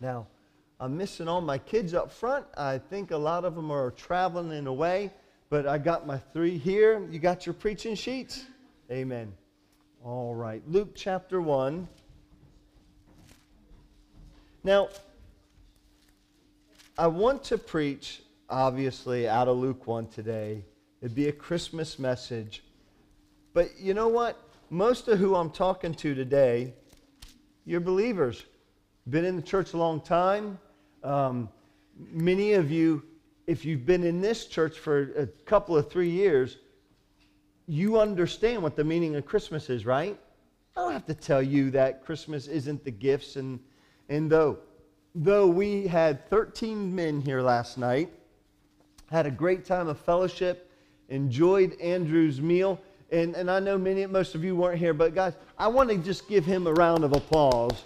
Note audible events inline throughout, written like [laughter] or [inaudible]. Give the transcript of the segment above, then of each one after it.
Now, I'm missing all my kids up front. I think a lot of them are traveling and away, but I got my three here. You got your preaching sheets? Amen. All right. Luke chapter 1. Now, I want to preach, obviously, out of Luke 1 today. It'd be a Christmas message. But you know what? Most of who I'm talking to today, you're believers. Been in the church a long time. Um, many of you, if you've been in this church for a couple of three years, you understand what the meaning of Christmas is, right? I don't have to tell you that Christmas isn't the gifts and and though though we had 13 men here last night, had a great time of fellowship, enjoyed Andrew's meal, and, and I know many most of you weren't here, but guys, I want to just give him a round of applause.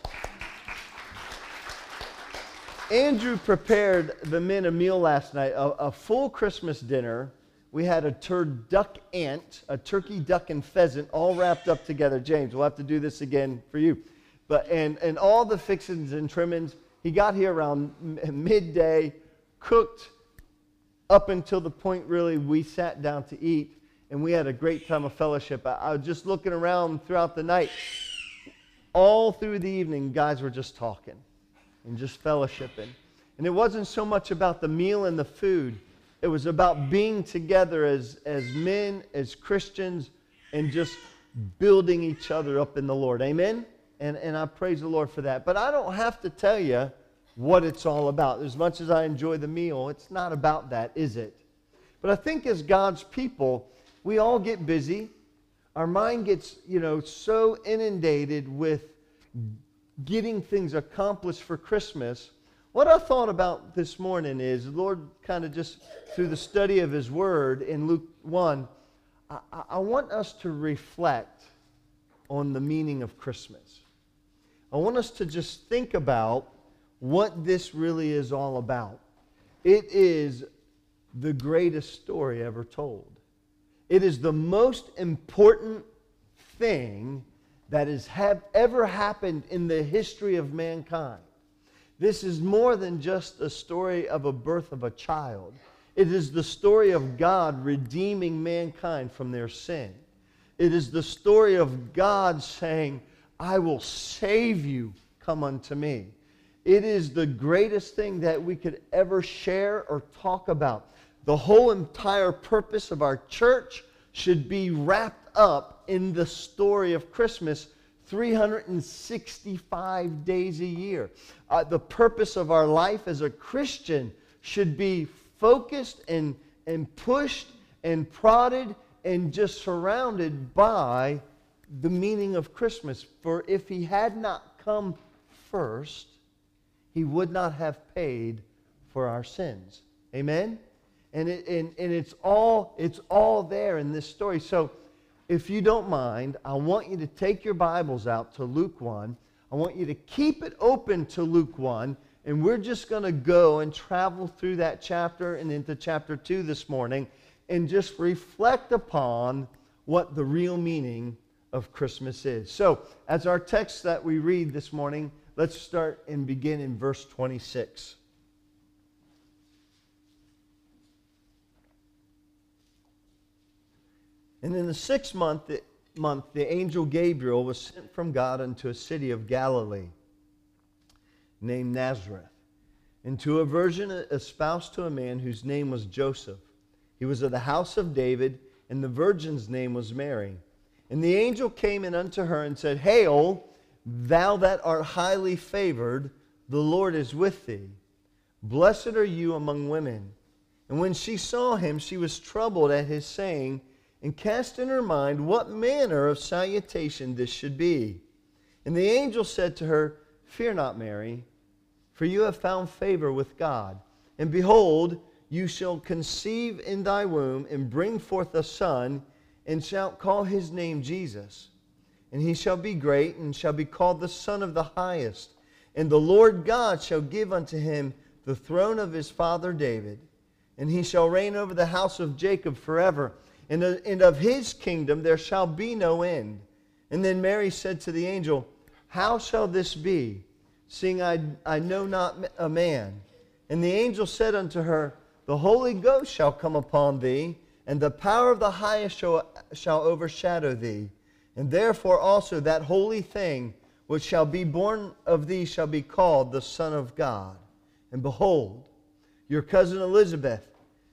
Andrew prepared the men a meal last night, a, a full Christmas dinner. We had a turduck ant, a turkey, duck, and pheasant all wrapped up together. James, we'll have to do this again for you. But, and, and all the fixings and trimmings. He got here around midday, cooked up until the point really we sat down to eat, and we had a great time of fellowship. I, I was just looking around throughout the night. All through the evening, guys were just talking and just fellowshipping. And it wasn't so much about the meal and the food, it was about being together as, as men, as Christians, and just building each other up in the Lord. Amen? And, and I praise the Lord for that. But I don't have to tell you what it's all about. As much as I enjoy the meal, it's not about that, is it? But I think as God's people, we all get busy. Our mind gets, you know, so inundated with getting things accomplished for Christmas. What I thought about this morning is, the Lord kind of just through the study of His Word in Luke 1, I, I want us to reflect on the meaning of Christmas. I want us to just think about what this really is all about. It is the greatest story ever told. It is the most important thing that has have ever happened in the history of mankind. This is more than just a story of a birth of a child. It is the story of God redeeming mankind from their sin. It is the story of God saying, I will save you, come unto me. It is the greatest thing that we could ever share or talk about. The whole entire purpose of our church should be wrapped up in the story of Christmas 365 days a year. Uh, the purpose of our life as a Christian should be focused and, and pushed and prodded and just surrounded by the meaning of Christmas. For if he had not come first, he would not have paid for our sins. Amen? And, it, and, and it's, all, it's all there in this story. So, if you don't mind, I want you to take your Bibles out to Luke 1. I want you to keep it open to Luke 1. And we're just going to go and travel through that chapter and into chapter 2 this morning and just reflect upon what the real meaning of Christmas is. So, as our text that we read this morning, let's start and begin in verse 26. And in the sixth month, the, month, the angel Gabriel was sent from God unto a city of Galilee named Nazareth, into a virgin espoused to a man whose name was Joseph. He was of the house of David, and the virgin's name was Mary. And the angel came in unto her and said, Hail, thou that art highly favored, the Lord is with thee. Blessed are you among women. And when she saw him, she was troubled at his saying, and cast in her mind what manner of salutation this should be. And the angel said to her, Fear not, Mary, for you have found favor with God. And behold, you shall conceive in thy womb and bring forth a son, and shalt call his name Jesus. And he shall be great, and shall be called the Son of the Highest. And the Lord God shall give unto him the throne of his father David. And he shall reign over the house of Jacob forever and, and of his kingdom there shall be no end. And then Mary said to the angel, How shall this be, seeing I, I know not a man. And the angel said unto her, The Holy Ghost shall come upon thee, and the power of the highest shall, shall overshadow thee. And therefore also that holy thing which shall be born of thee shall be called the Son of God. And behold, your cousin Elizabeth,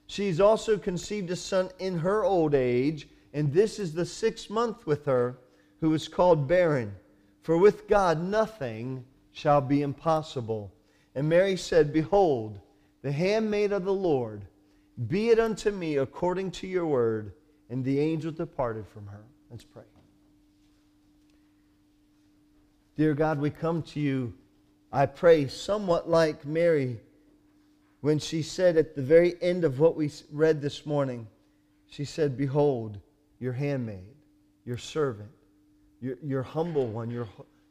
she's also conceived a son in her old age, and this is the sixth month with her, who is called barren. For with God nothing shall be impossible. And Mary said, Behold, the handmaid of the Lord, be it unto me according to your word. And the angel departed from her. Let's pray. Dear God, we come to you, I pray, somewhat like Mary when she said at the very end of what we read this morning, she said, Behold, your handmaid, your servant, your, your humble one, your,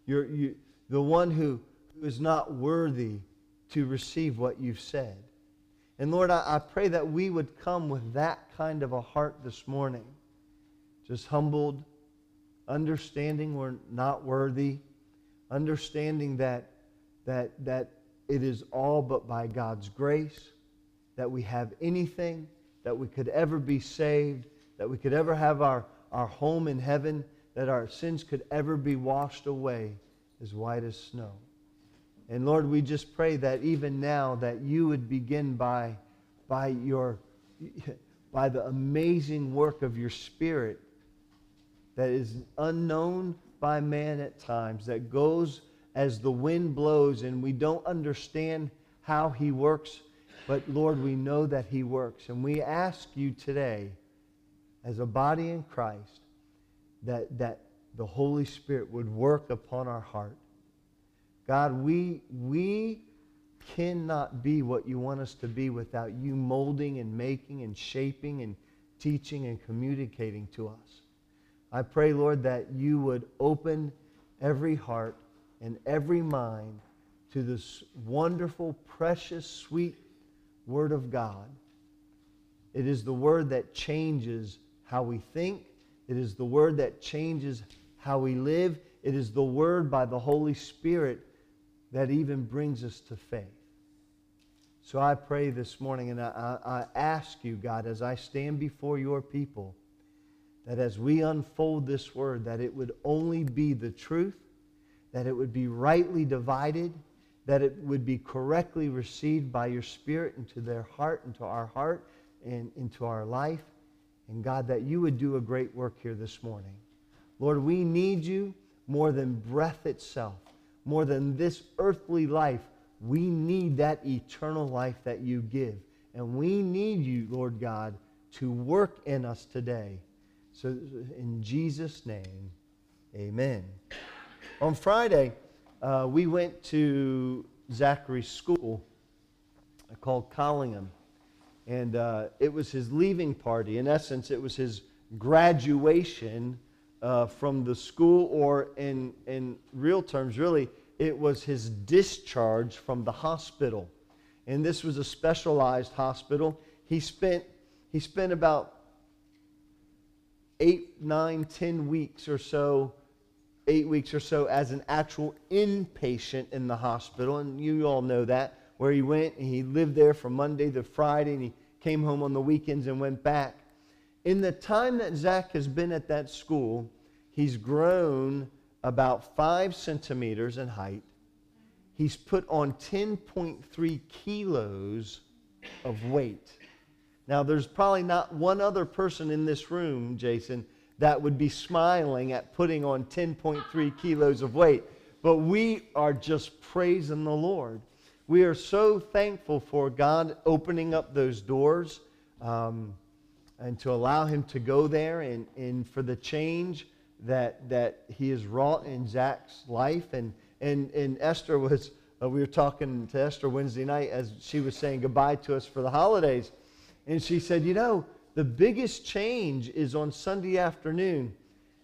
your, you, the one who, who is not worthy to receive what you've said. And Lord, I, I pray that we would come with that kind of a heart this morning, just humbled, understanding we're not worthy, understanding that, that, that it is all but by God's grace that we have anything, that we could ever be saved, that we could ever have our, our home in heaven, that our sins could ever be washed away as white as snow. And Lord, we just pray that even now that you would begin by, by your by the amazing work of your spirit that is unknown by man at times, that goes as the wind blows and we don't understand how he works, but Lord, we know that he works. And we ask you today, as a body in Christ, that, that the Holy Spirit would work upon our heart. God, we, we cannot be what you want us to be without you molding and making and shaping and teaching and communicating to us. I pray, Lord, that you would open every heart and every mind to this wonderful, precious, sweet Word of God. It is the Word that changes how we think. It is the Word that changes how we live. It is the Word by the Holy Spirit that even brings us to faith. So I pray this morning and I, I, ask you, God, as I stand before your people, that as we unfold this word, that it would only be the truth, that it would be rightly divided, that it would be correctly received by your Spirit into their heart, into our heart, and into our life. And God, that you would do a great work here this morning. Lord, we need you more than breath itself, more than this earthly life. We need that eternal life that you give. And we need you, Lord God, to work in us today. So, in Jesus' name, amen. On Friday, uh, we went to Zachary's school called Collingham. And uh, it was his leaving party. In essence, it was his graduation uh, from the school, or in, in real terms, really, it was his discharge from the hospital. And this was a specialized hospital. He spent, he spent about eight, nine, ten weeks or so, eight weeks or so as an actual inpatient in the hospital. And you all know that, where he went and he lived there from Monday to Friday and he came home on the weekends and went back. In the time that Zach has been at that school, he's grown about five centimeters in height. He's put on 10.3 kilos of weight. Now, there's probably not one other person in this room, Jason, that would be smiling at putting on 10.3 kilos of weight. But we are just praising the Lord. We are so thankful for God opening up those doors. Um, and to allow him to go there and, and for the change that, that he has wrought in Zach's life. And, and, and Esther was, uh, we were talking to Esther Wednesday night as she was saying goodbye to us for the holidays. And she said, You know, the biggest change is on Sunday afternoon.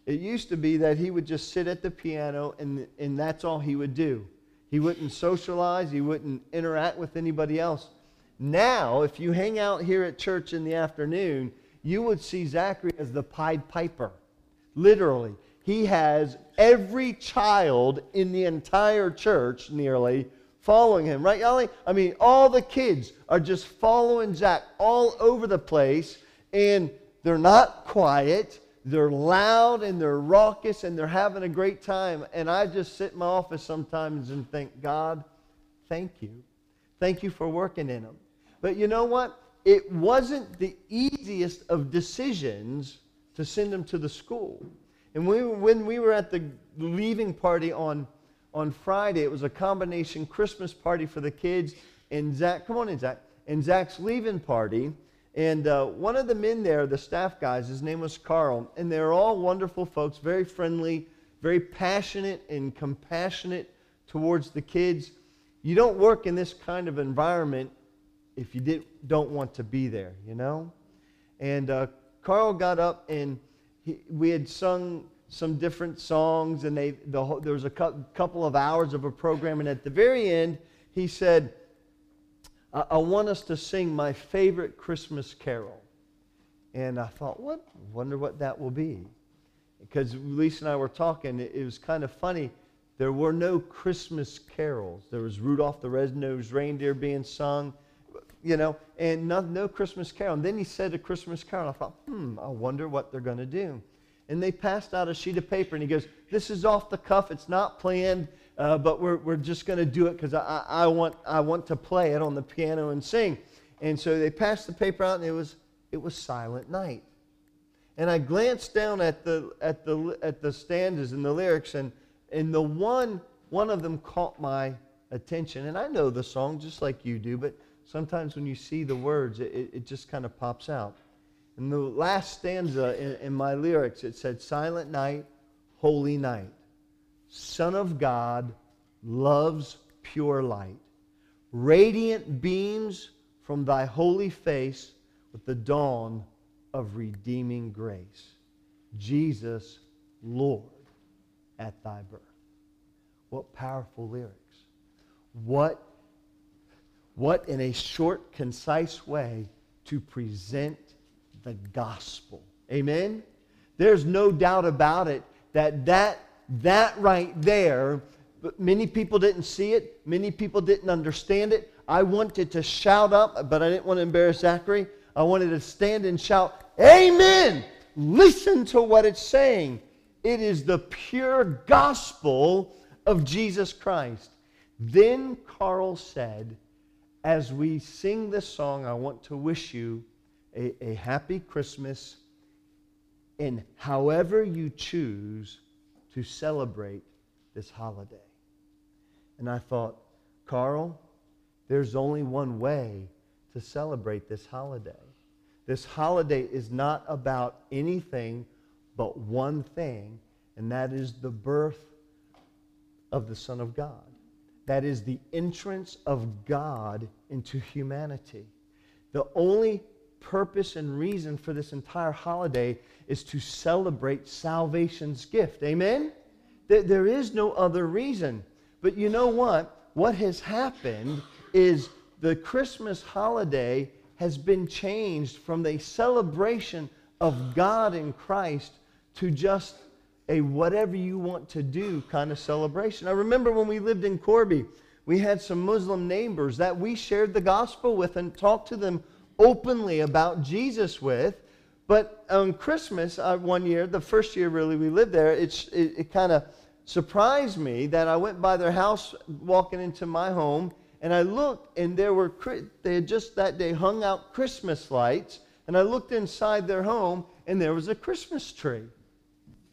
It used to be that he would just sit at the piano and, and that's all he would do. He wouldn't socialize, he wouldn't interact with anybody else. Now, if you hang out here at church in the afternoon, you would see Zachary as the Pied Piper. Literally. he has every child in the entire church nearly following him, right, Yali? I mean, all the kids are just following Zach all over the place, and they're not quiet. They're loud and they're raucous and they're having a great time. And I just sit in my office sometimes and think, God, thank you. Thank you for working in them. But you know what? It wasn't the easiest of decisions to send them to the school. And we, when we were at the leaving party on, on Friday, it was a combination Christmas party for the kids and Zach, come on in, Zach, and Zach's leaving party. And uh, one of the men there, the staff guys, his name was Carl, and they're all wonderful folks, very friendly, very passionate and compassionate towards the kids. You don't work in this kind of environment if you did, don't want to be there, you know? And uh, Carl got up and he, we had sung some different songs, and they, the, there was a cu- couple of hours of a program, and at the very end, he said, I, want us to sing my favorite Christmas carol. And I thought, what? Wonder what that will be. Because Lisa and I were talking, it, it was kind of funny. There were no Christmas carols. There was Rudolph the Red-Nosed Reindeer being sung, you know, and no, no Christmas carol. And then he said a Christmas carol. I thought, hmm, I wonder what they're going to do. And they passed out a sheet of paper, and he goes, this is off the cuff. It's not planned uh, but we're, we're just going to do it because I, I, want, I want to play it on the piano and sing. And so they passed the paper out, and it was, it was Silent Night. And I glanced down at the, at the, at the stanzas and the lyrics, and, and the one, one of them caught my attention. And I know the song just like you do, but sometimes when you see the words, it, it just kind of pops out. And the last stanza in, in my lyrics, it said, Silent night, holy night. Son of God, loves pure light. Radiant beams from thy holy face with the dawn of redeeming grace. Jesus, Lord, at thy birth. What powerful lyrics. What, what in a short, concise way to present the gospel. Amen? There's no doubt about it that that that right there, but many people didn't see it. Many people didn't understand it. I wanted to shout up, but I didn't want to embarrass Zachary. I wanted to stand and shout, Amen! Listen to what it's saying. It is the pure gospel of Jesus Christ. Then Carl said, as we sing this song, I want to wish you a, a happy Christmas. And however you choose to celebrate this holiday. And I thought, Carl, there's only one way to celebrate this holiday. This holiday is not about anything but one thing, and that is the birth of the Son of God. That is the entrance of God into humanity. The only purpose and reason for this entire holiday is to celebrate salvation's gift. Amen? There is no other reason. But you know what? What has happened is the Christmas holiday has been changed from the celebration of God in Christ to just a whatever you want to do kind of celebration. I remember when we lived in Corby, we had some Muslim neighbors that we shared the gospel with and talked to them openly about Jesus with. But on Christmas, uh, one year, the first year really we lived there, it, it kind of surprised me that I went by their house walking into my home and I looked and there were, they had just that day hung out Christmas lights. And I looked inside their home and there was a Christmas tree.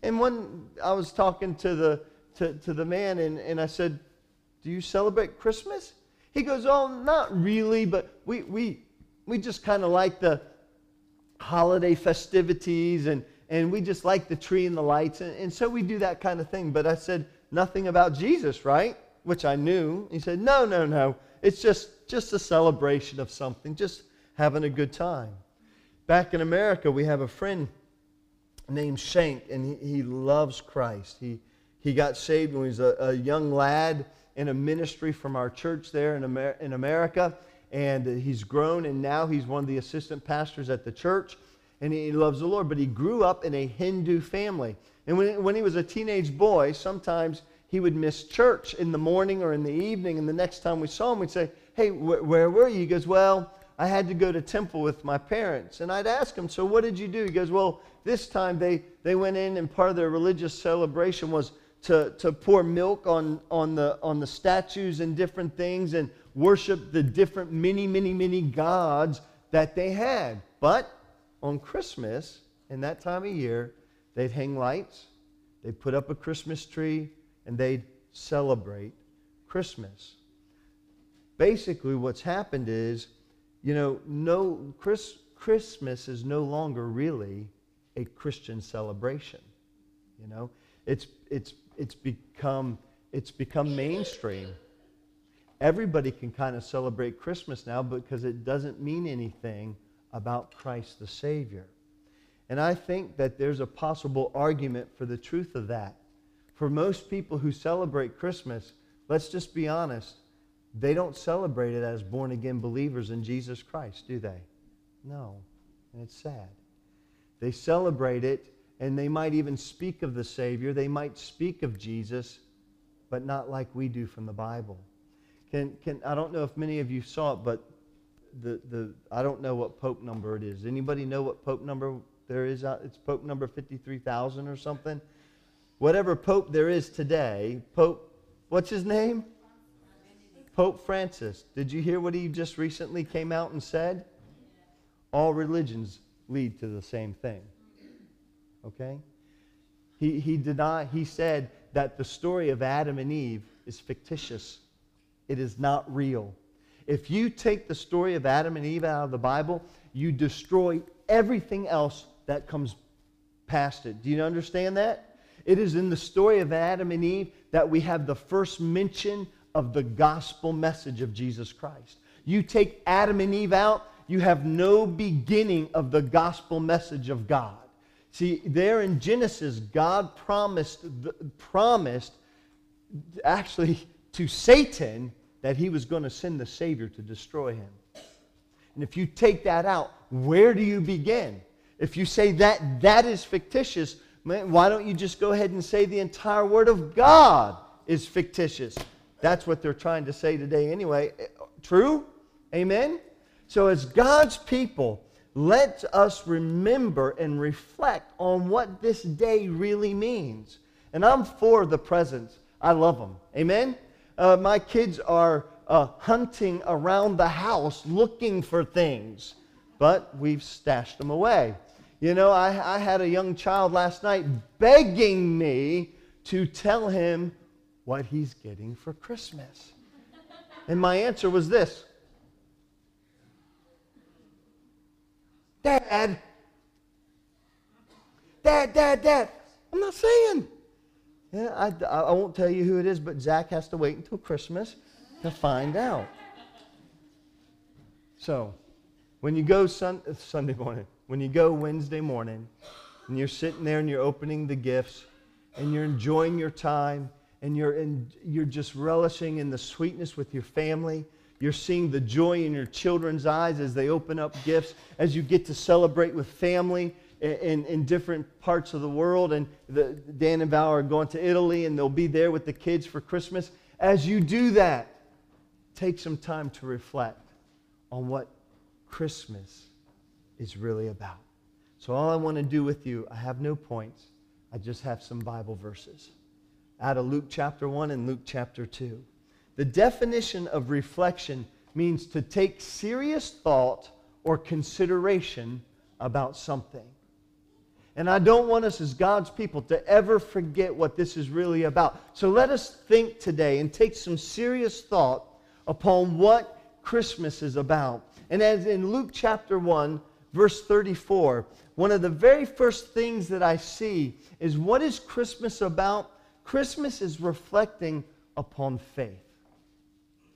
And when I was talking to the, to, to the man and, and I said, Do you celebrate Christmas? He goes, Oh, not really, but we, we, we just kind of like the holiday festivities and, and we just like the tree and the lights. And, and so we do that kind of thing. But I said, nothing about Jesus, right? Which I knew. He said, no, no, no. It's just, just a celebration of something, just having a good time. Back in America, we have a friend named Shank, and he, he loves Christ. He, he got saved when he was a, a young lad in a ministry from our church there in, Amer- in America and he's grown, and now he's one of the assistant pastors at the church. and he loves the Lord. But he grew up in a Hindu family. And when, when he was a teenage boy, sometimes he would miss church in the morning or in the evening. And the next time we saw him, we'd say, Hey, wh- where were you? He goes, Well, I had to go to temple with my parents. And I'd ask him, So what did you do? He goes, Well, this time they, they went in, and part of their religious celebration was to, to pour milk on, on, the, on the statues and different things and worship the different many, many, many gods that they had. But on Christmas, in that time of year, they'd hang lights, they'd put up a Christmas tree, and they'd celebrate Christmas. Basically, what's happened is, you know, no Chris, Christmas is no longer really a Christian celebration. You know, it's it's it's become it's become mainstream. Everybody can kind of celebrate Christmas now because it doesn't mean anything about Christ the Savior. And I think that there's a possible argument for the truth of that. For most people who celebrate Christmas, let's just be honest, they don't celebrate it as born again believers in Jesus Christ, do they? No. And it's sad. They celebrate it and they might even speak of the Savior. They might speak of Jesus, but not like we do from the Bible. Can, can, I don't know if many of you saw it, but the, the, I don't know what Pope number it is. Anybody know what Pope number there is? It's Pope number 53,000 or something. Whatever Pope there is today, Pope, what's his name? Pope Francis. Did you hear what he just recently came out and said? All religions lead to the same thing. Okay? He, he did not, he said that the story of Adam and Eve is fictitious. It is not real. If you take the story of Adam and Eve out of the Bible, you destroy everything else that comes past it. Do you understand that? It is in the story of Adam and Eve that we have the first mention of the gospel message of Jesus Christ. You take Adam and Eve out, you have no beginning of the gospel message of God. See, there in Genesis, God promised, promised actually to Satan that he was going to send the Savior to destroy him. And if you take that out, where do you begin? If you say that that is fictitious, why don't you just go ahead and say the entire Word of God is fictitious? That's what they're trying to say today anyway. Eh, true? Amen? So, as God's people, let us remember and reflect on what this day really means. And I'm for the presents. I love them. Amen? Uh, my kids are uh, hunting around the house looking for things, but we've stashed them away. You know, I, I had a young child last night begging me to tell him what he's getting for Christmas. And my answer was this Dad, Dad, Dad, Dad. I'm not saying. Yeah, I, I won't tell you who it is, but Zach has to wait until Christmas to find out. So, when you go sun, uh, Sunday morning, when you go Wednesday morning, and you're sitting there and you're opening the gifts, and you're enjoying your time, and you're, in, you're just relishing in the sweetness with your family, you're seeing the joy in your children's eyes as they open up gifts, as you get to celebrate with family in, in different parts of the world. And the, Dan and Val are going to Italy, and they'll be there with the kids for Christmas. As you do that, take some time to reflect on what Christmas is really about. So, all I want to do with you, I have no points, I just have some Bible verses out of Luke chapter 1 and Luke chapter 2. The definition of reflection means to take serious thought or consideration about something. And I don't want us as God's people to ever forget what this is really about. So let us think today and take some serious thought upon what Christmas is about. And as in Luke chapter 1, verse 34, one of the very first things that I see is what is Christmas about? Christmas is reflecting upon faith.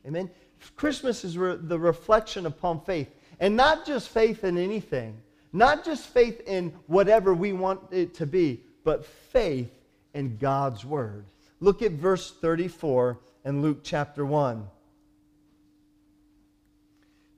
Amen. Christmas is re- the reflection upon faith. And not just faith in anything, not just faith in whatever we want it to be, but faith in God's Word. Look at verse 34 in Luke chapter 1.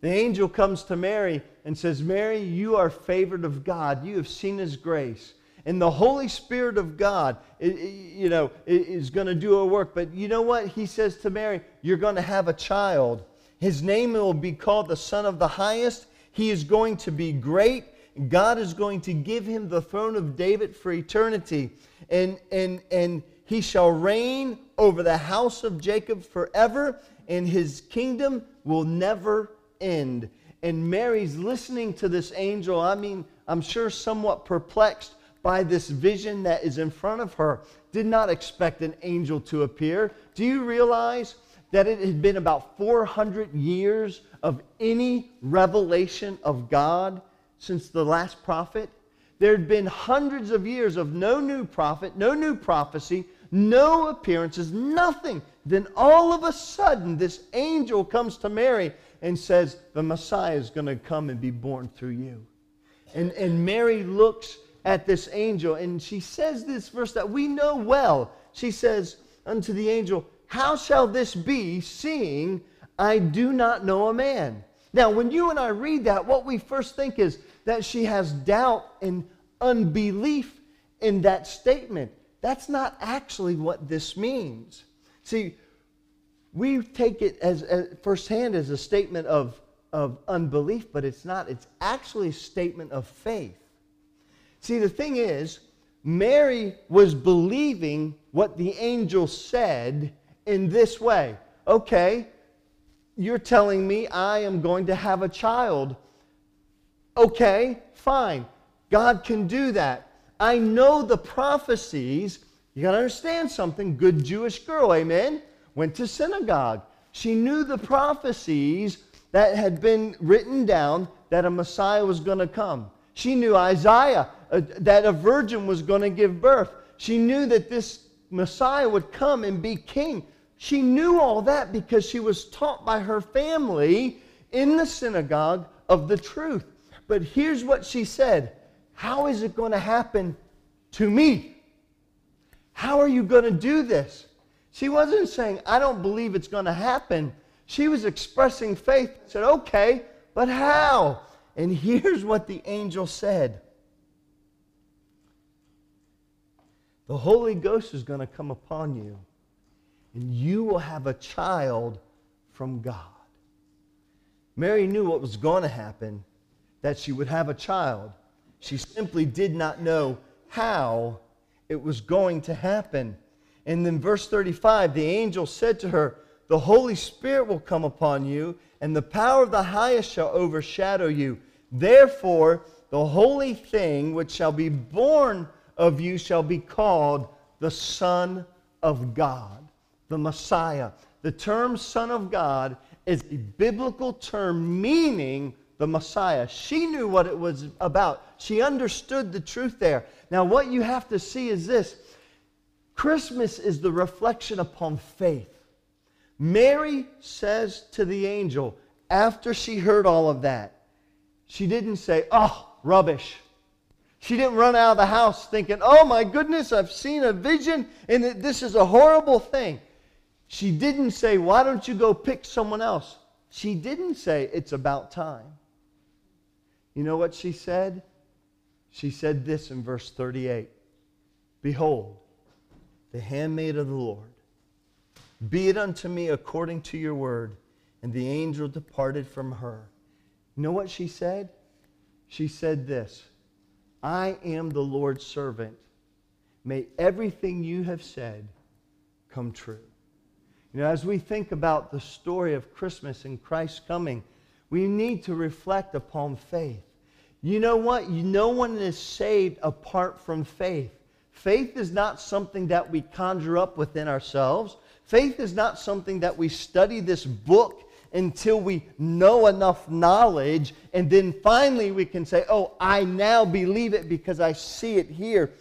The angel comes to Mary and says, Mary, you are favored of God. You have seen his grace. And the Holy Spirit of God, you know, is going to do a work. But you know what? He says to Mary, You're going to have a child. His name will be called the Son of the Highest. He is going to be great. God is going to give him the throne of David for eternity. And, and, and he shall reign over the house of Jacob forever, and his kingdom will never end. And Mary's listening to this angel. I mean, I'm sure somewhat perplexed by this vision that is in front of her. Did not expect an angel to appear. Do you realize that it had been about 400 years of any revelation of God since the last prophet? There had been hundreds of years of no new prophet, no new prophecy, no appearances, nothing. Then all of a sudden, this angel comes to Mary and says, The Messiah is going to come and be born through you. And, and Mary looks at this angel and she says this verse that we know well. She says unto the angel, How shall this be, seeing I do not know a man? Now, when you and I read that, what we first think is that she has doubt and unbelief in that statement. That's not actually what this means. See, we take it as, as firsthand as a statement of, of unbelief, but it's not. It's actually a statement of faith. See, the thing is, Mary was believing what the angel said in this way. Okay, you're telling me I am going to have a child. Okay, fine. God can do that. I know the prophecies. You got to understand something. Good Jewish girl, amen? Went to synagogue. She knew the prophecies that had been written down that a Messiah was going to come. She knew Isaiah, uh, that a virgin was going to give birth. She knew that this Messiah would come and be king. She knew all that because she was taught by her family in the synagogue of the truth. But here's what she said How is it going to happen to me? How are you going to do this? She wasn't saying, I don't believe it's going to happen. She was expressing faith. Said, okay, but how? And [laughs] here's what the angel said The Holy Ghost is going to come upon you, and you will have a child from God. Mary knew what was going to happen, that she would have a child. She simply did not know how it was going to happen. And then, verse 35 the angel said to her, The Holy Spirit will come upon you, and the power of the highest shall overshadow you. Therefore, the holy thing which shall be born of you shall be called the Son of God, the Messiah. The term Son of God is a biblical term meaning the Messiah. She knew what it was about. She understood the truth there. Now, what you have to see is this Christmas is the reflection upon faith. Mary says to the angel, after she heard all of that, she didn't say, oh, rubbish. She didn't run out of the house thinking, oh my goodness, I've seen a vision and this is a horrible thing. She didn't say, why don't you go pick someone else? She didn't say, it's about time. You know what she said? She said this in verse 38 Behold, the handmaid of the Lord, be it unto me according to your word. And the angel departed from her. You know what she said? She said this I am the Lord's servant. May everything you have said come true. You know, as we think about the story of Christmas and Christ's coming, we need to reflect upon faith. You know what? No one is saved apart from faith. Faith is not something that we conjure up within ourselves. Faith is not something that we study this book until we know enough knowledge, and then finally we can say, Oh, I now believe it because I see it here.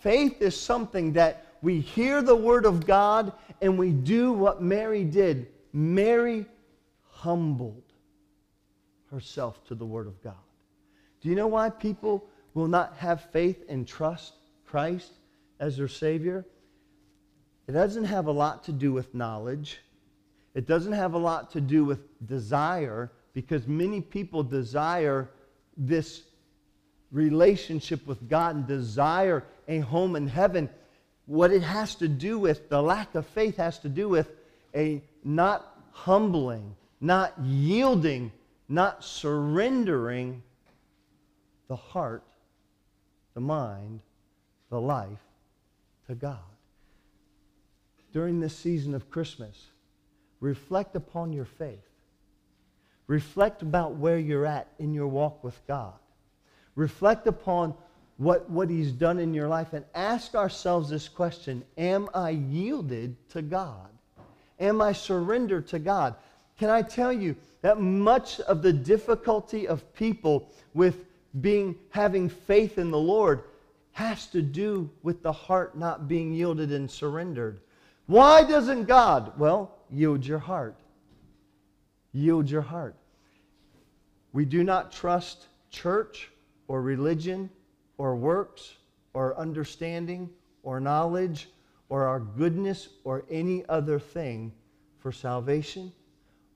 Faith is something that we hear the Word of God and we do what Mary did. Mary humbled herself to the Word of God. Do you know why people will not have faith and trust Christ as their Savior? It doesn't have a lot to do with knowledge. It doesn't have a lot to do with desire, because many people desire this relationship with God and desire a home in heaven. What it has to do with, the lack of faith has to do with a not humbling, not yielding, not surrendering the heart, the mind, the life to God. During this season of Christmas, reflect upon your faith. Reflect about where you're at in your walk with God. Reflect upon what, what He's done in your life and ask ourselves this question Am I yielded to God? Am I surrendered to God? Can I tell you that much of the difficulty of people with being having faith in the Lord has to do with the heart not being yielded and surrendered. Why doesn't God? Well, yield your heart. Yield your heart. We do not trust church or religion or works or understanding or knowledge or our goodness or any other thing for salvation.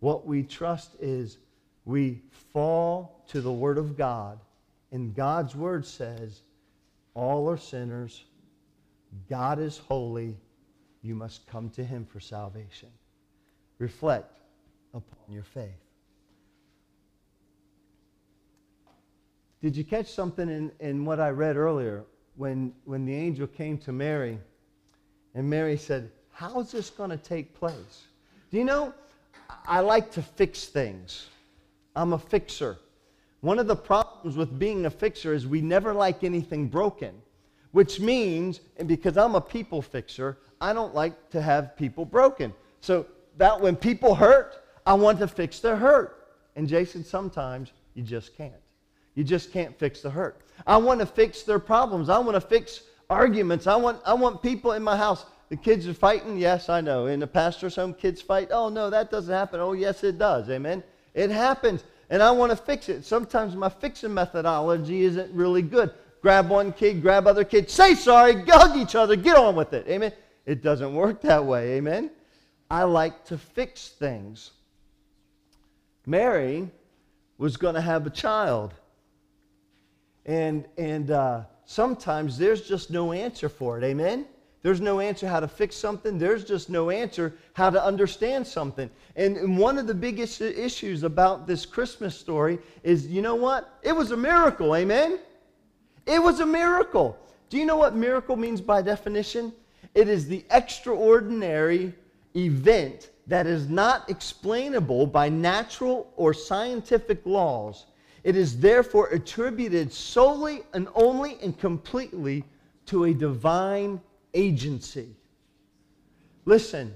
What we trust is we fall to the Word of God and God's word says, all are sinners. God is holy. You must come to him for salvation. Reflect upon your faith. Did you catch something in, in what I read earlier when, when the angel came to Mary and Mary said, How is this going to take place? Do you know, I like to fix things. I'm a fixer. One of the problems with being a fixer is we never like anything broken, which means, and because I'm a people fixer, I don't like to have people broken. So that when people hurt, I want to fix their hurt. And Jason, sometimes you just can't. You just can't fix the hurt. I want to fix their problems. I want to fix arguments. I want, I want people in my house. The kids are fighting. Yes, I know. In the pastor's home, kids fight. Oh, no, that doesn't happen. Oh, yes, it does. Amen. It happens and I want to fix it. Sometimes my fixing methodology isn't really good. Grab one kid, grab other kid, say sorry, hug each other, get on with it. Amen. It doesn't work that way. Amen. I like to fix things. Mary was going to have a child. And, and uh, sometimes there's just no answer for it. Amen? There's no answer how to fix something. There's just no answer how to understand something. And one of the biggest issues about this Christmas story is you know what? It was a miracle. Amen? It was a miracle. Do you know what miracle means by definition? It is the extraordinary event that is not explainable by natural or scientific laws. It is therefore attributed solely and only and completely to a divine agency. Listen,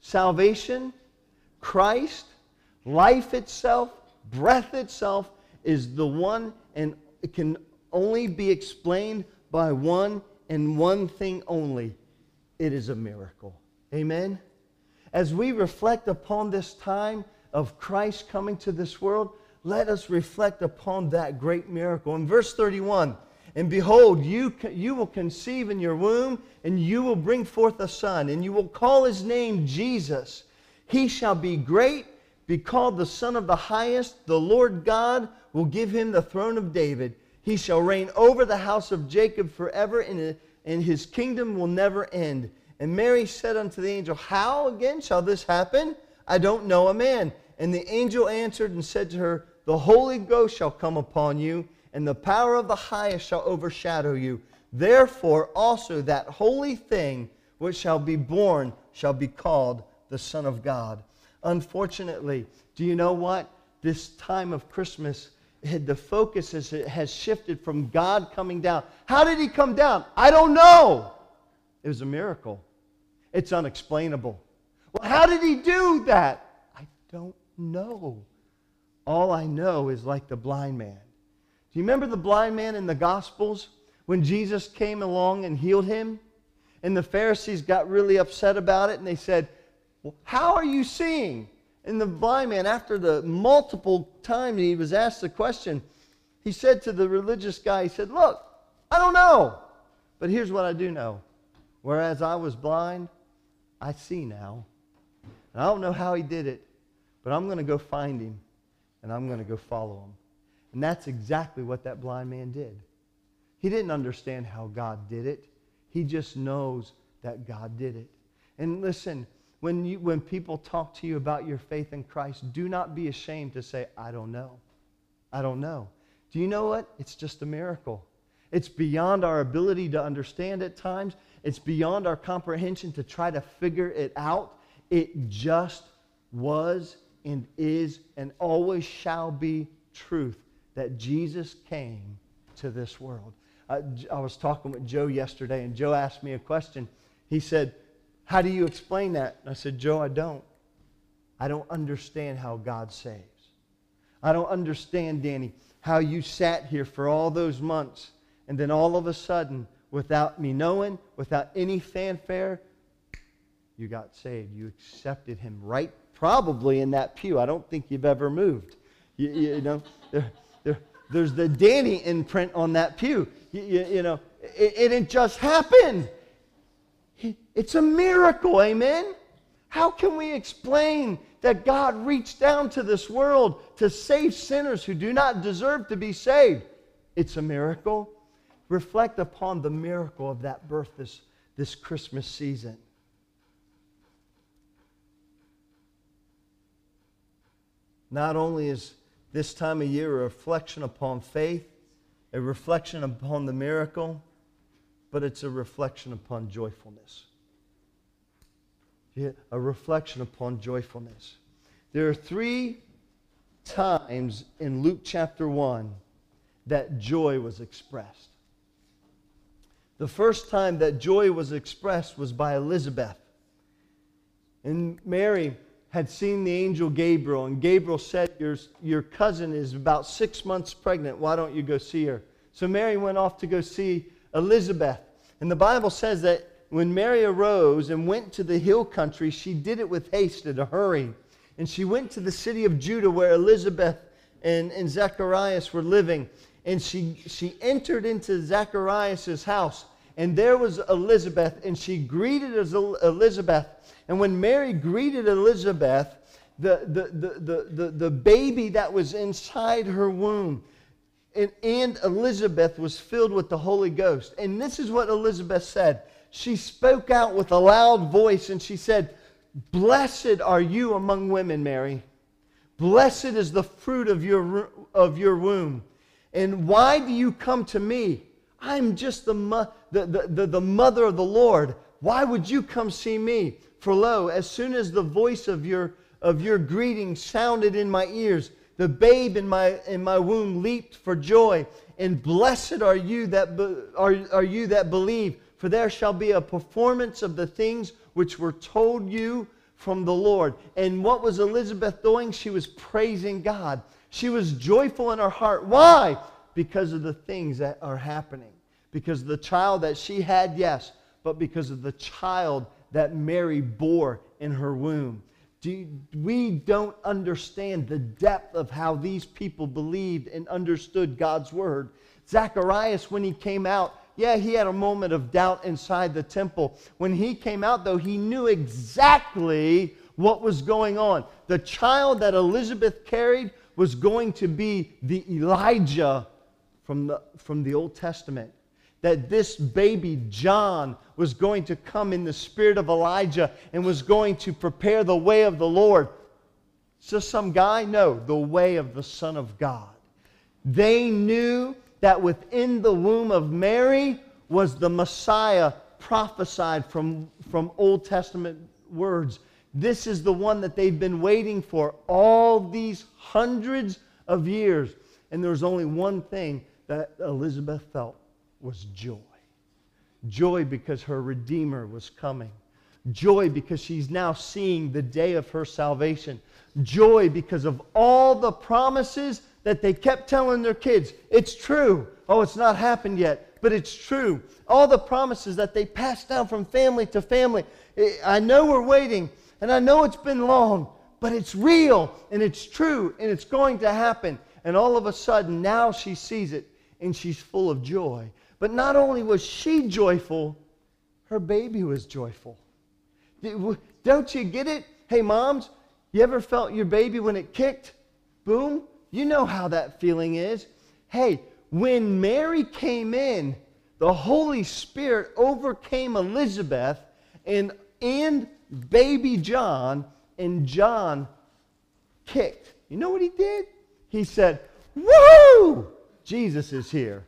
salvation, Christ, life itself, breath itself is the one and it can only be explained by one and one thing only. It is a miracle. Amen? As we reflect upon this time of Christ coming to this world, let us reflect upon that great miracle. In verse 31, and behold, you, you will conceive in your womb, and you will bring forth a son, and you will call his name Jesus. He shall be great, be called the Son of the Highest. The Lord God will give him the throne of David. He shall reign over the house of Jacob forever, and, and his kingdom will never end. And Mary said unto the angel, How again shall this happen? I don't know a man. And the angel answered and said to her, The Holy Ghost shall come upon you and the power of the highest shall overshadow you. Therefore also that holy thing which shall be born shall be called the Son of God. Unfortunately, do you know what? This time of Christmas, the focus has, shifted from God coming down. How did he come down? I don't know. It was a miracle. It's unexplainable. Well, how did he do that? I don't know. All I know is like the blind man. Do you remember the blind man in the Gospels when Jesus came along and healed him? And the Pharisees got really upset about it and they said, well, How are you seeing? And the blind man, after the multiple times he was asked the question, he said to the religious guy, He said, Look, I don't know, but here's what I do know. Whereas I was blind, I see now. And I don't know how he did it, but I'm going to go find him and I'm going to go follow him. And that's exactly what that blind man did. He didn't understand how God did it. He just knows that God did it. And listen, when, you, when people talk to you about your faith in Christ, do not be ashamed to say, I don't know. I don't know. Do you know what? It's just a miracle. It's beyond our ability to understand at times. It's beyond our comprehension to try to figure it out. It just was and is and always shall be truth that Jesus came to this world. Uh, I was talking with Joe yesterday, and Joe asked me a question. He said, How do you explain that? And I said, Joe, I don't. I don't understand how God saves. I don't understand, Danny, how you sat here for all those months, and then all of a sudden, without me knowing, without any fanfare, you got saved. You accepted him right, probably in that pew. I don't think you've ever moved. You, you know, there, there, there's the Danny imprint on that pew. You, you, you know, it, it didn't just happen. It's a miracle, amen? How can we explain that God reached down to this world to save sinners who do not deserve to be saved? It's a miracle. Reflect upon the miracle of that birth this, this Christmas season. Not only is this time of year a reflection upon faith, a reflection upon the miracle, but it's a reflection upon joyfulness. A reflection upon joyfulness. There are three times in Luke chapter 1 that joy was expressed. The first time that joy was expressed was by Elizabeth. And Mary had seen the angel Gabriel, and Gabriel said, your, your cousin is about six months pregnant. Why don't you go see her? So Mary went off to go see Elizabeth. And the Bible says that when Mary arose and went to the hill country, she did it with haste and a hurry. And she went to the city of Judah where Elizabeth and, and Zacharias were living. And she, she entered into Zacharias' house. And there was Elizabeth, and she greeted Elizabeth. And when Mary greeted Elizabeth, the, the, the, the, the, baby that was inside her womb, and, and Elizabeth was filled with the Holy Ghost. And this is what Elizabeth said. She spoke out with a loud voice and she said, Blessed are you among women, Mary. Blessed is the fruit of your, of your womb. And why do you come to me? I'm just the, the, the, the, mother of the Lord. Why would you come see me? For lo, as soon as the voice of your, of your greeting sounded in my ears, the babe in my, in my womb leaped for joy. And blessed are you, that be, are, are you that believe, for there shall be a performance of the things which were told you from the Lord. And what was Elizabeth doing? She was praising God. She was joyful in her heart. Why? Because of the things that are happening. Because the child that she had, yes, but because of the child that Mary bore in her womb. Do, we don't understand the depth of how these people believed and understood God's word. Zacharias, when he came out, yeah, he had a moment of doubt inside the temple. When he came out, though, he knew exactly what was going on. The child that Elizabeth carried was going to be the Elijah from the, from the Old Testament that this baby John was going to come in the spirit of Elijah and was going to prepare the way of the Lord. Just some guy? No, the way of the Son of God. They knew that within the womb of Mary was the Messiah prophesied from, from Old Testament words. This is the one that they've been waiting for all these hundreds of years. And there was only one thing that Elizabeth felt was joy. Joy because her Redeemer was coming. Joy because she's now seeing the day of her salvation. Joy because of all the promises that they kept telling their kids. It's true. Oh, it's not happened yet, but it's true. All the promises that they passed down from family to family. Eh, I know we're waiting, and I know it's been long, but it's real, and it's true, and it's going to happen. And all of a sudden, now she sees it, and she's full of joy. But not only was she joyful, her baby was joyful. Don't you get it? Hey, moms, you ever felt your baby when it kicked? Boom, You know how that feeling is. Hey, when Mary came in, the Holy Spirit overcame Elizabeth and, and baby John, and John kicked. You know what he did? He said, Woo! Jesus is here.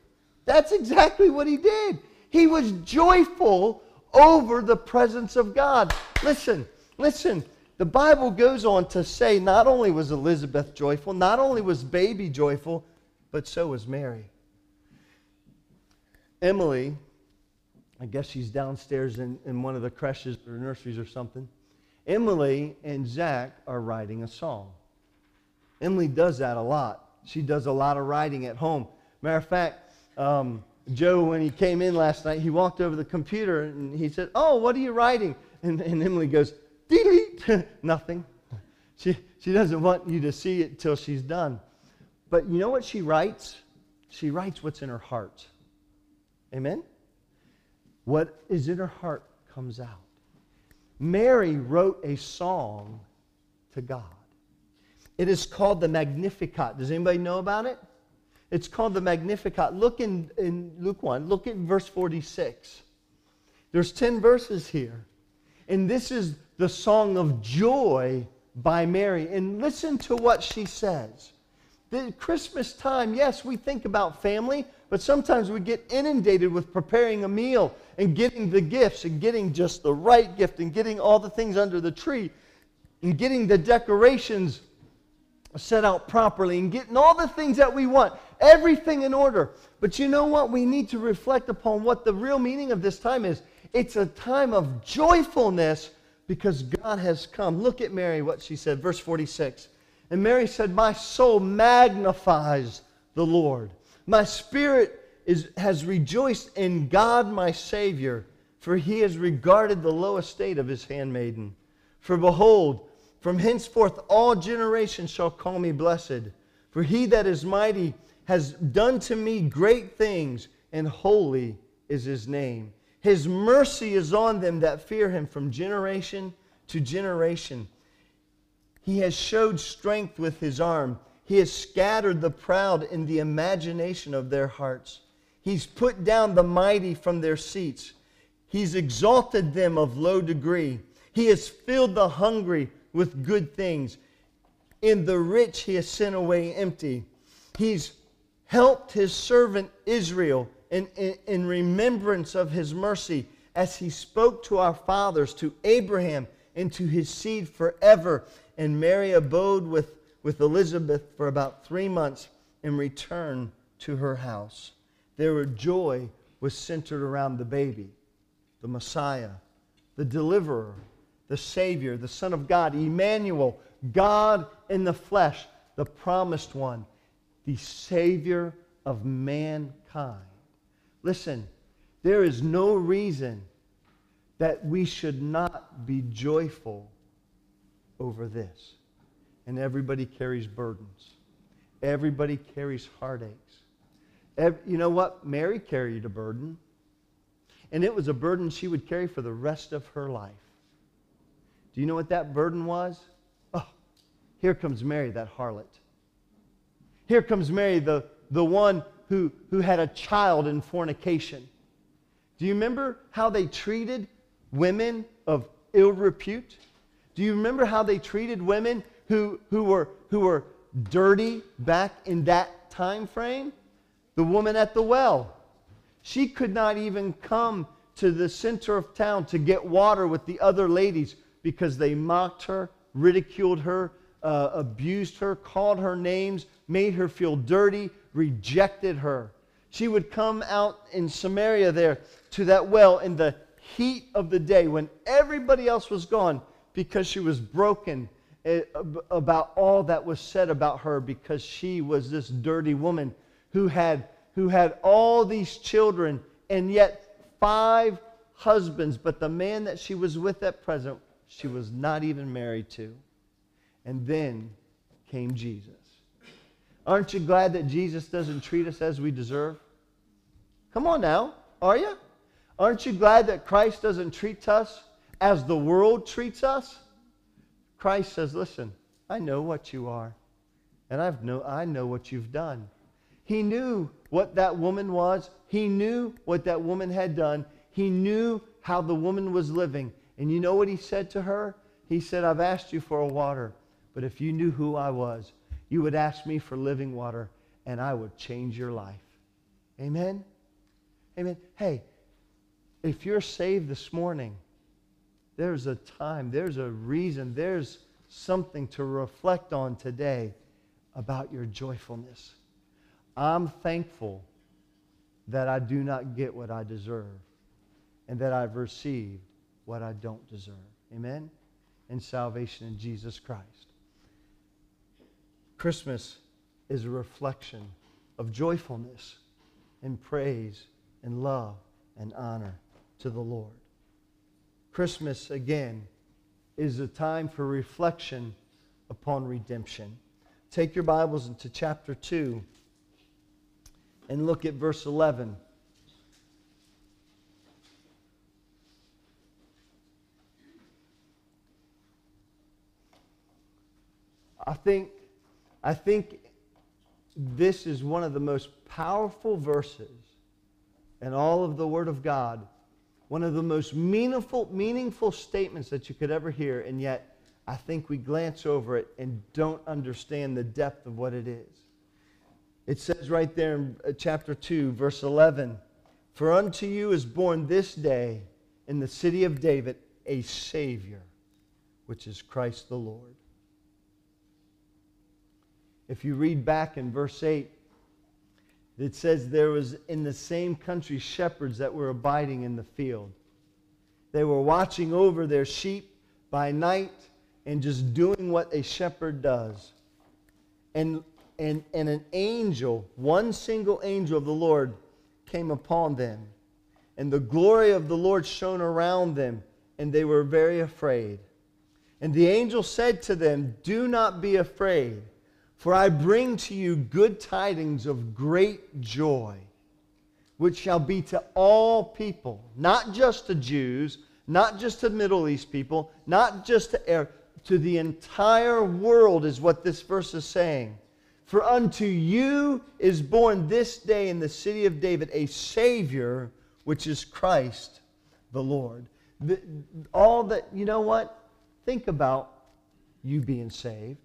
That's exactly what he did. He was joyful over the presence of God. Listen, listen. The Bible goes on to say not only was Elizabeth joyful, not only was baby joyful, but so was Mary. Emily, I guess she's downstairs in, in one of the creches or nurseries or something. Emily and Zach are writing a song. Emily does that a lot. She does a lot of writing at home. Matter of fact, um, Joe, when he came in last night, he walked over the computer and he said, Oh, what are you writing? And, and Emily goes, Delete. [laughs] Nothing. She, she doesn't want you to see it till she's done. But you know what she writes? She writes what's in her heart. Amen? What is in her heart comes out. Mary wrote a song to God. It is called the Magnificat. Does anybody know about it? It's called the Magnificat. Look in, in Luke 1, look at verse 46. There's 10 verses here. And this is the song of joy by Mary. And listen to what she says. The Christmas time, yes, we think about family, but sometimes we get inundated with preparing a meal and getting the gifts and getting just the right gift and getting all the things under the tree and getting the decorations set out properly and getting all the things that we want, everything in order. But you know what? We need to reflect upon what the real meaning of this time is. It's a time of joyfulness because God has come. Look at Mary, what she said, verse 46. And Mary said, My soul magnifies the Lord. My spirit is, has rejoiced in God my Savior, for he has regarded the low estate of his handmaiden. For behold, from henceforth all generations shall call me blessed. For he that is mighty has done to me great things, and holy is his name. His mercy is on them that fear him from generation to generation. He has showed strength with his arm. He has scattered the proud in the imagination of their hearts. He's put down the mighty from their seats. He's exalted them of low degree. He has filled the hungry with good things. In the rich, he has sent away empty. He's helped his servant Israel in, in, in, remembrance of his mercy as he spoke to our fathers, to Abraham, and to his seed forever. And Mary abode with, with Elizabeth for about three months and returned to her house. Their joy was centered around the baby, the Messiah, the deliverer, the Savior, the Son of God, Emmanuel, God in the flesh, the promised one, the Savior of mankind. Listen, there is no reason that we should not be joyful over this. And everybody carries burdens. Everybody carries heartaches. Every, you know what? Mary carried a burden. And it was a burden she would carry for the rest of her life. Do you know what that burden was? Oh, here comes Mary, that harlot. Here comes Mary, the, the one who, who had a child in fornication. Do you remember how they treated women of ill repute? Do you remember how they treated women who, who, were, who were dirty back in that time frame? The woman at the well. She could not even come to the center of town to get water with the other ladies because they mocked her, ridiculed her, uh, abused her, called her names, made her feel dirty, rejected her. She would come out in Samaria there to that well in the heat of the day when everybody else was gone because she was broken eh, about all that was said about her because she was this dirty woman who had, who had all these children and yet five husbands, but the man that she was with at present she was not even married to. And then came Jesus. Aren't you glad that Jesus doesn't treat us as we deserve? Come on now, are you? Aren't you glad that Christ doesn't treat us as the world treats us? Christ says, Listen, I know what you are. And I've know, I know what you've done. He knew what that woman was. He knew what that woman had done. He knew how the woman was living. And you know what he said to her? He said, I've asked you for a water, but if you knew who I was, you would ask me for living water, and I would change your life. Amen? Amen. Hey, if you're saved this morning, there's a time, there's a reason, there's something to reflect on today about your joyfulness. I'm thankful that I do not get what I deserve and that I've received what I don't deserve. Amen? And salvation in Jesus Christ. Christmas is a reflection of joyfulness and praise and love and honor to the Lord. Christmas, again, is a time for reflection upon redemption. Take your Bibles into chapter 2 and look at verse 11. I think, I think this is one of the most powerful verses in all of the Word of God. One of the most meaningful, meaningful statements that you could ever hear, and yet I think we glance over it and don't understand the depth of what it is. It says right there in uh, chapter 2, verse 11 For unto you is born this day in the city of David a Savior, which is Christ the Lord. If you read back in verse 8, it says there was in the same country shepherds that were abiding in the field. They were watching over their sheep by night and just doing what a shepherd does. And, and, and an angel, one single angel of the Lord, came upon them. And the glory of the Lord shone around them, and they were very afraid. And the angel said to them, Do not be afraid. For I bring to you good tidings of great joy, which shall be to all people, not just to Jews, not just to Middle East people, not just to, to the entire world, is what this verse is saying. For unto you is born this day in the city of David a Savior, which is Christ the Lord. The, all that, you know what? Think about you being saved.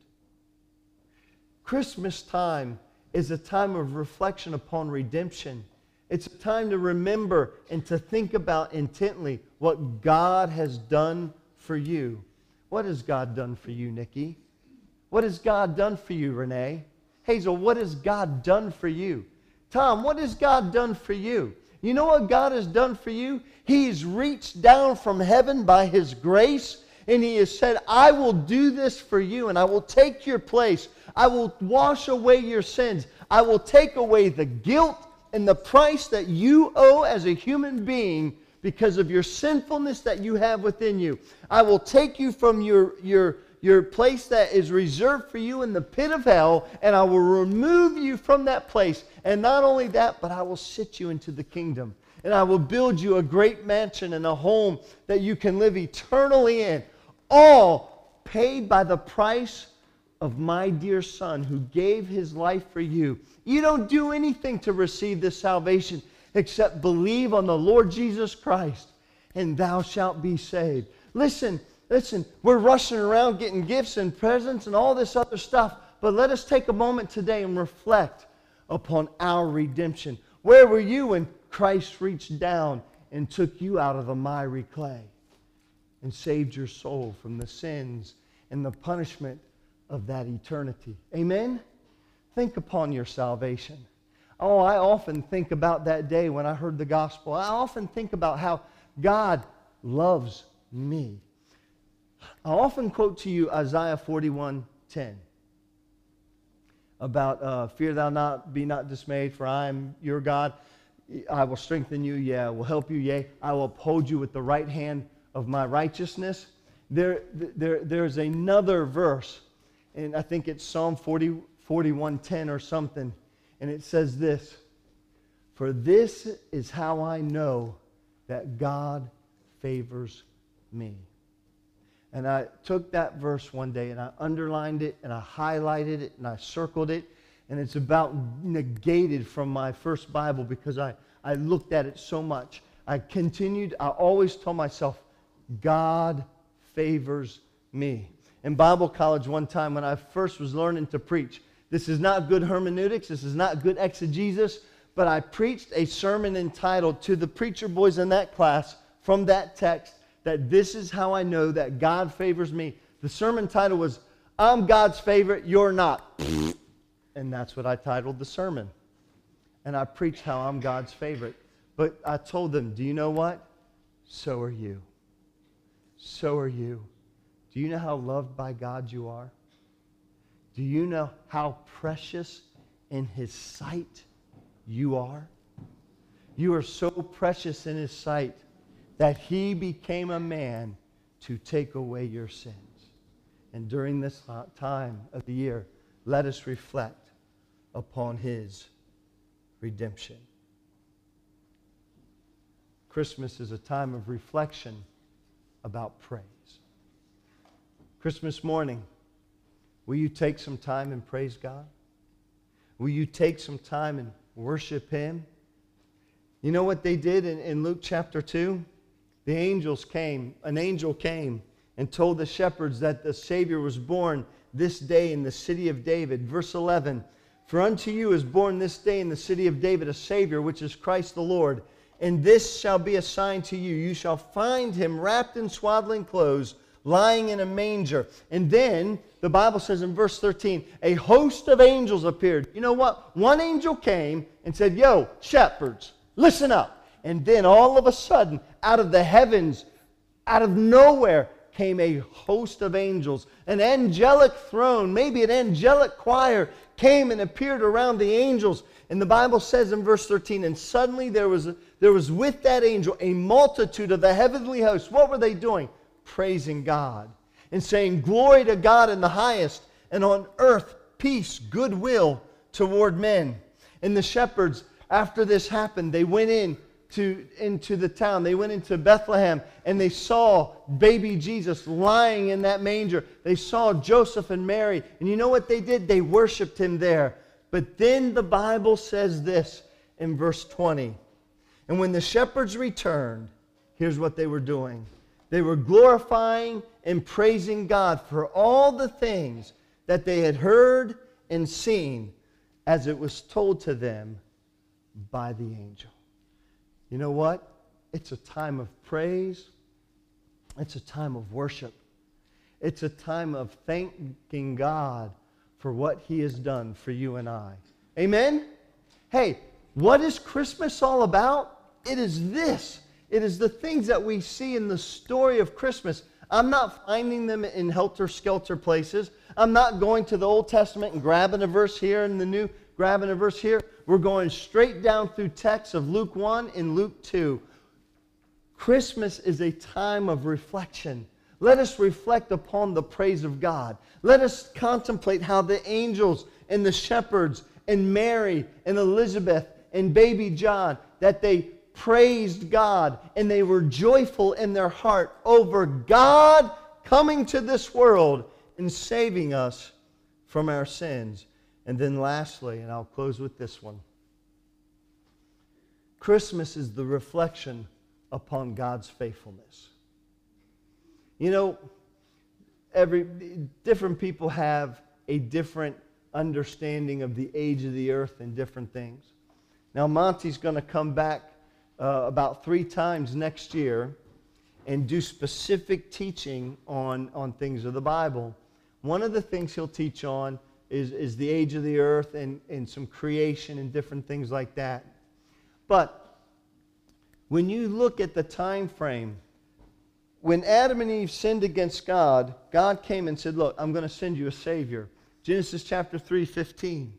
Christmas time is a time of reflection upon redemption. It's a time to remember and to think about intently what God has done for you. What has God done for you, Nikki? What has God done for you, Renee? Hazel, what has God done for you? Tom, what has God done for you? You know what God has done for you? He's reached down from heaven by His grace and He has said, I will do this for you and I will take your place. I will wash away your sins. I will take away the guilt and the price that you owe as a human being because of your sinfulness that you have within you. I will take you from your, your, your place that is reserved for you in the pit of hell, and I will remove you from that place. And not only that, but I will sit you into the kingdom. And I will build you a great mansion and a home that you can live eternally in. All paid by the price of my dear Son who gave his life for you. You don't do anything to receive this salvation except believe on the Lord Jesus Christ, and thou shalt be saved. Listen, listen, we're rushing around getting gifts and presents and all this other stuff, but let us take a moment today and reflect upon our redemption. Where were you when Christ reached down and took you out of the miry clay and saved your soul from the sins and the punishment of that eternity. Amen? Think upon your salvation. Oh, I often think about that day when I heard the gospel. I often think about how God loves me. I often quote to you Isaiah 41 10 about uh, fear thou not be not dismayed for i am your god i will strengthen you yeah i will help you yea i will uphold you with the right hand of my righteousness there, there, there's another verse and I think it's Psalm 40, 4110 or something. And it says this For this is how I know that God favors me. And I took that verse one day and I underlined it and I highlighted it and I circled it. And it's about negated from my first Bible because I, I looked at it so much. I continued, I always told myself, God favors me. In Bible college, one time when I first was learning to preach, this is not good hermeneutics, this is not good exegesis, but I preached a sermon entitled to the preacher boys in that class from that text that this is how I know that God favors me. The sermon title was, I'm God's favorite, you're not. [laughs] And that's what I titled the sermon. And I preached how I'm God's favorite. But I told them, do you know what? So are you. So are you. Do you know how loved by God you are? Do you know how precious in His sight you are? You are so precious in His sight that He became a man to take away your sins. And during this time of the year, let us reflect upon His redemption. Christmas is a time of reflection about praise. Christmas morning, will you take some time and praise God? Will you take some time and worship Him? You know what they did in, in Luke chapter 2? The angels came, an angel came and told the shepherds that the Savior was born this day in the city of David. Verse 11 For unto you is born this day in the city of David a Savior, which is Christ the Lord. And this shall be a sign to you. You shall find him wrapped in swaddling clothes, lying in a manger. And then the Bible says in verse 13, a host of angels appeared. You know what? One angel came and said, Yo, shepherds, listen up. And then all of a sudden, out of the heavens, out of nowhere, came a host of angels. An angelic throne, maybe an angelic choir, came and appeared around the angels. And the Bible says in verse 13, and suddenly there was, there was with that angel a multitude of the heavenly hosts. What were they doing? Praising God and saying, Glory to God in the highest, and on earth peace, goodwill toward men. And the shepherds, after this happened, they went in to, into the town. They went into Bethlehem and they saw baby Jesus lying in that manger. They saw Joseph and Mary. And you know what they did? They worshiped him there. But then the Bible says this in verse 20. And when the shepherds returned, here's what they were doing they were glorifying and praising God for all the things that they had heard and seen as it was told to them by the angel. You know what? It's a time of praise. It's a time of worship. It's a time of thanking God for what He has done for you and I. Amen? Hey, what is Christmas all about? It is this. It is the things that we see in the story of Christmas. I'm not finding them in helter skelter places. I'm not going to the Old Testament and grabbing a verse here and the New, grabbing a verse here. We're going straight down through texts of Luke 1 and Luke 2. Christmas is a time of reflection. Let us reflect upon the praise of God. Let us contemplate how the angels and the shepherds and Mary and Elizabeth and baby John that they praised God and they were joyful in their heart over God coming to this world and saving us from our sins. And then, lastly, and I'll close with this one Christmas is the reflection upon God's faithfulness. You know, every different people have a different understanding of the age of the earth and different things. Now, Monty's going to come back uh, about three times next year and do specific teaching on, on things of the Bible. One of the things he'll teach on is, is the age of the earth and, and some creation and different things like that. But when you look at the time frame, when Adam and Eve sinned against God, God came and said, Look, I'm going to send you a Savior. Genesis chapter 3, 15.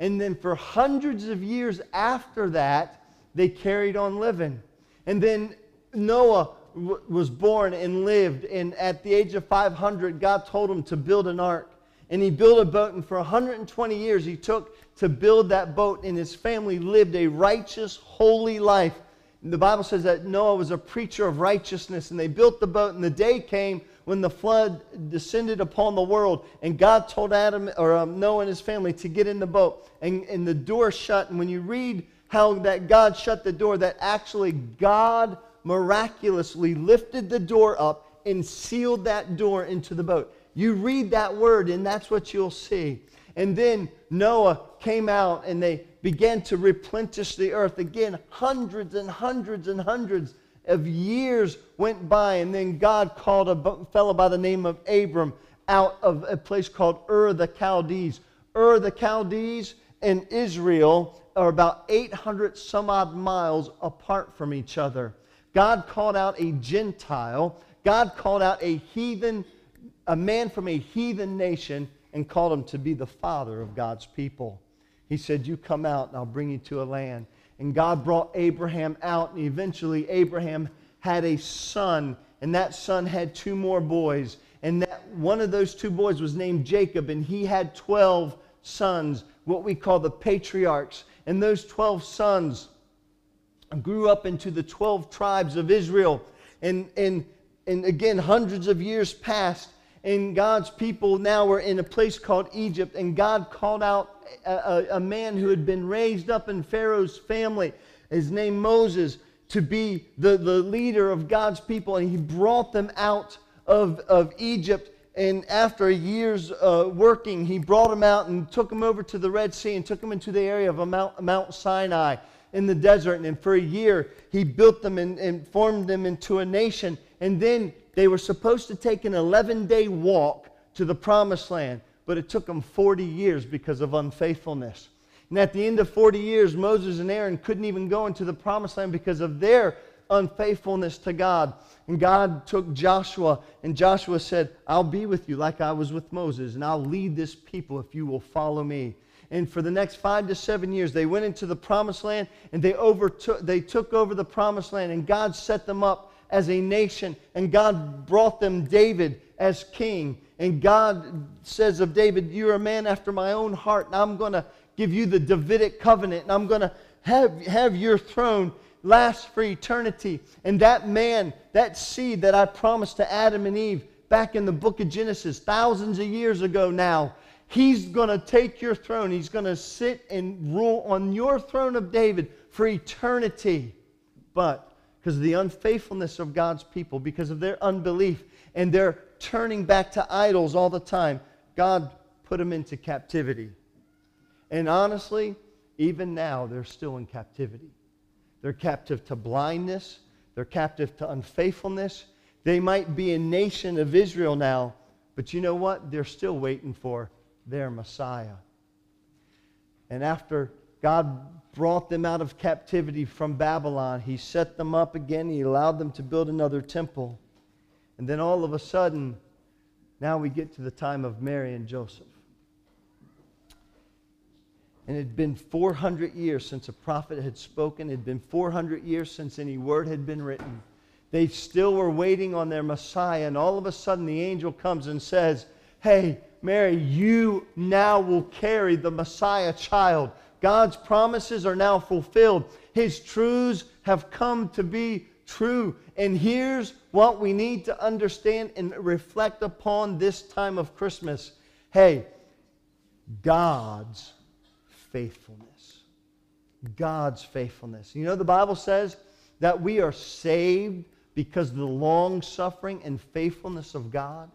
And then for hundreds of years after that, they carried on living. And then Noah w- was born and lived. And at the age of 500, God told him to build an ark and he built a boat. And for 120 years, he took to build that boat, and his family lived a righteous, holy life. And the Bible says that Noah was a preacher of righteousness, and they built the boat, and the day came when the flood descended upon the world, and God told Adam or um, Noah and his family to get in the boat, and, and the door shut. And when you read how that God shut the door, that actually God miraculously lifted the door up and sealed that door into the boat. You read that word, and that's what you'll see. And then Noah came out and they began to replenish the earth. Again, hundreds and hundreds and hundreds of years went by, and then God called a fellow by the name of Abram out of a place called Ur the Chaldees. Ur the Chaldees and Israel are about 800 some odd miles apart from each other. God called out a Gentile, God called out a heathen, a man from a heathen nation, and called him to be the father of God's people. He said, You come out and I'll bring you to a land. And God brought Abraham out, and eventually Abraham had a son, and that son had two more boys. And that one of those two boys was named Jacob, and he had 12 sons, what we call the patriarchs. And those 12 sons grew up into the 12 tribes of Israel. And, and, and again, hundreds of years passed, and God's people now were in a place called Egypt, and God called out a, a, a, man who had been raised up in Pharaoh's family, his name Moses, to be the, the leader of God's people, and he brought them out of, of Egypt. And after a year's uh, working, he brought them out and took them over to the Red Sea and took them into the area of Mount, Mount Sinai in the desert. And for a year, he built them and, and formed them into a nation. And then they were supposed to take an 11 day walk to the promised land, but it took them 40 years because of unfaithfulness. And at the end of 40 years, Moses and Aaron couldn't even go into the promised land because of their unfaithfulness to God. And God took Joshua, and Joshua said, I'll be with you like I was with Moses, and I'll lead this people if you will follow me. And for the next five to seven years, they went into the promised land and they, overtook, they took over the promised land, and God set them up as a nation, and God brought them David as king. And God says of David, You're a man after my own heart, and I'm going to give you the Davidic covenant, and I'm going to have, have your throne last for eternity. And that man, that seed that I promised to Adam and Eve back in the book of Genesis, thousands of years ago now, he's going to take your throne. He's going to sit and rule on your throne of David for eternity. But because of the unfaithfulness of God's people, because of their unbelief and their turning back to idols all the time, God put them into captivity. And honestly, even now, they're still in captivity. They're captive to blindness, they're captive to unfaithfulness. They might be a nation of Israel now, but you know what? They're still waiting for their Messiah. And after God brought them out of captivity from Babylon. He set them up again. He allowed them to build another temple. And then all of a sudden, now we get to the time of Mary and Joseph. And it had been 400 years since a prophet had spoken. It had been 400 years since any word had been written. They still were waiting on their Messiah. And all of a sudden, the angel comes and says, Hey, Mary, you now will carry the Messiah child. God's promises are now fulfilled. His truths have come to be true. And here's what we need to understand and reflect upon this time of Christmas. Hey, God's faithfulness. God's faithfulness. You know, the Bible says that we are saved because of the long suffering and faithfulness of God.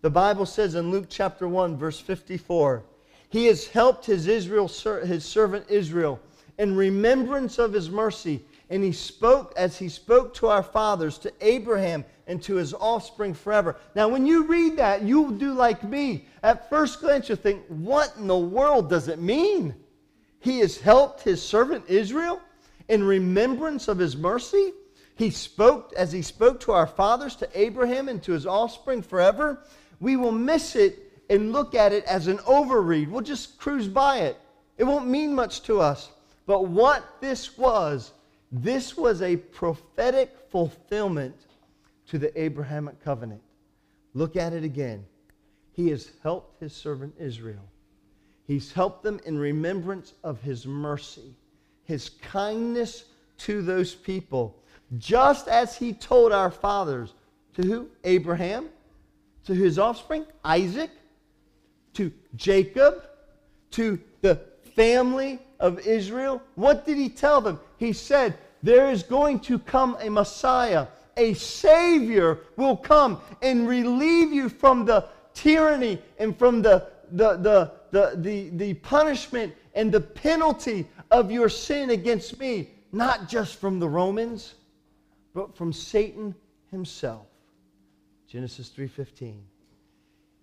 The Bible says in Luke chapter 1, verse 54, he has helped his, Israel, his servant Israel in remembrance of his mercy. And he spoke as he spoke to our fathers, to Abraham, and to his offspring forever. Now, when you read that, you'll do like me. At first glance, you think, what in the world does it mean? He has helped his servant Israel in remembrance of his mercy. He spoke as he spoke to our fathers, to Abraham, and to his offspring forever. We will miss it and look at it as an overread. We'll just cruise by it. It won't mean much to us. But what this was, this was a prophetic fulfillment to the Abrahamic covenant. Look at it again. He has helped his servant Israel. He's helped them in remembrance of his mercy, his kindness to those people, just as he told our fathers to who? Abraham, to his offspring, Isaac, to Jacob, to the family of Israel. What did he tell them? He said, There is going to come a Messiah, a Savior will come and relieve you from the tyranny and from the, the, the, the, the, the punishment and the penalty of your sin against me, not just from the Romans, but from Satan himself. Genesis 3:15.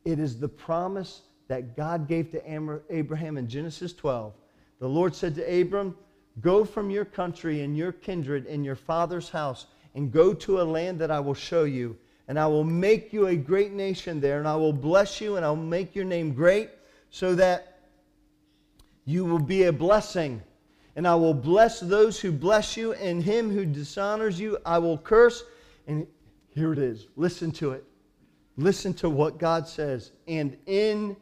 It is the promise that God gave to Abraham in Genesis 12. The Lord said to Abram, Go from your country and your kindred and your father's house and go to a land that I will show you. And I will make you a great nation there, and I will bless you, and I will make your name great, so that you will be a blessing. And I will bless those who bless you, and him who dishonors you I will curse. And here it is. Listen to it. Listen to what God says. And in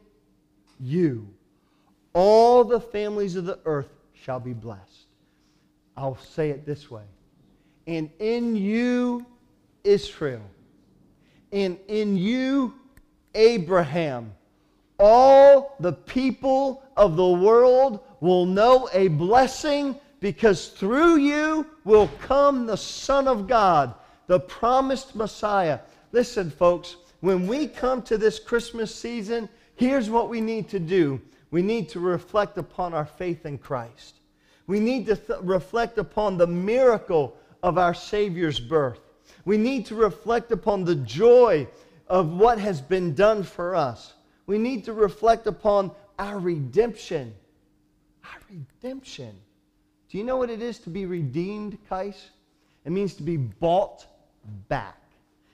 you, all the families of the earth shall be blessed. I'll say it this way. And in you, Israel, and in you, Abraham, all the people of the world will know a blessing because through you will come the Son of God, the promised Messiah. Listen, folks, when we come to this Christmas season, here's what we need to do we need to reflect upon our faith in Christ. We need to th- reflect upon the miracle of our Savior's birth. We need to reflect upon the joy of what has been done for us. We need to reflect upon our redemption. Our redemption. Do you know what it is to be redeemed, Kais? It means to be bought back.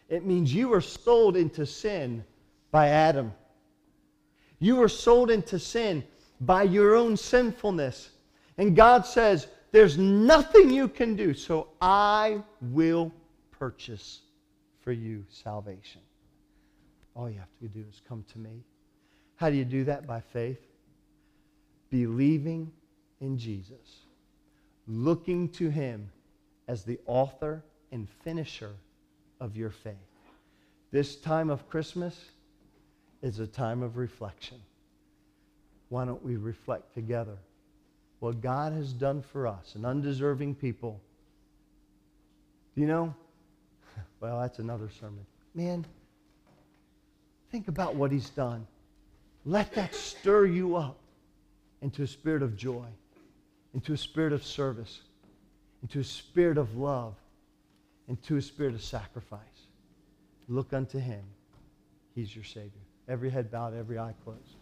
It means you were sold into sin by Adam. You were sold into sin by your own sinfulness. And God says, There's nothing you can do, so I will purchase for you salvation. All you have to do is come to me. How do you do that? By faith. Believing in Jesus, looking to Him as the author and finisher of your faith. This time of Christmas is a time of reflection. Why don't we reflect together what God has done for us, an undeserving people? Do you know? [laughs] Well, that's another sermon. Man, think about what He's done. Let that stir you up into a spirit of joy, into a spirit of service, into a spirit of love, into a spirit of sacrifice. Look unto Him. He's your Savior. Every head bowed, every eye closed.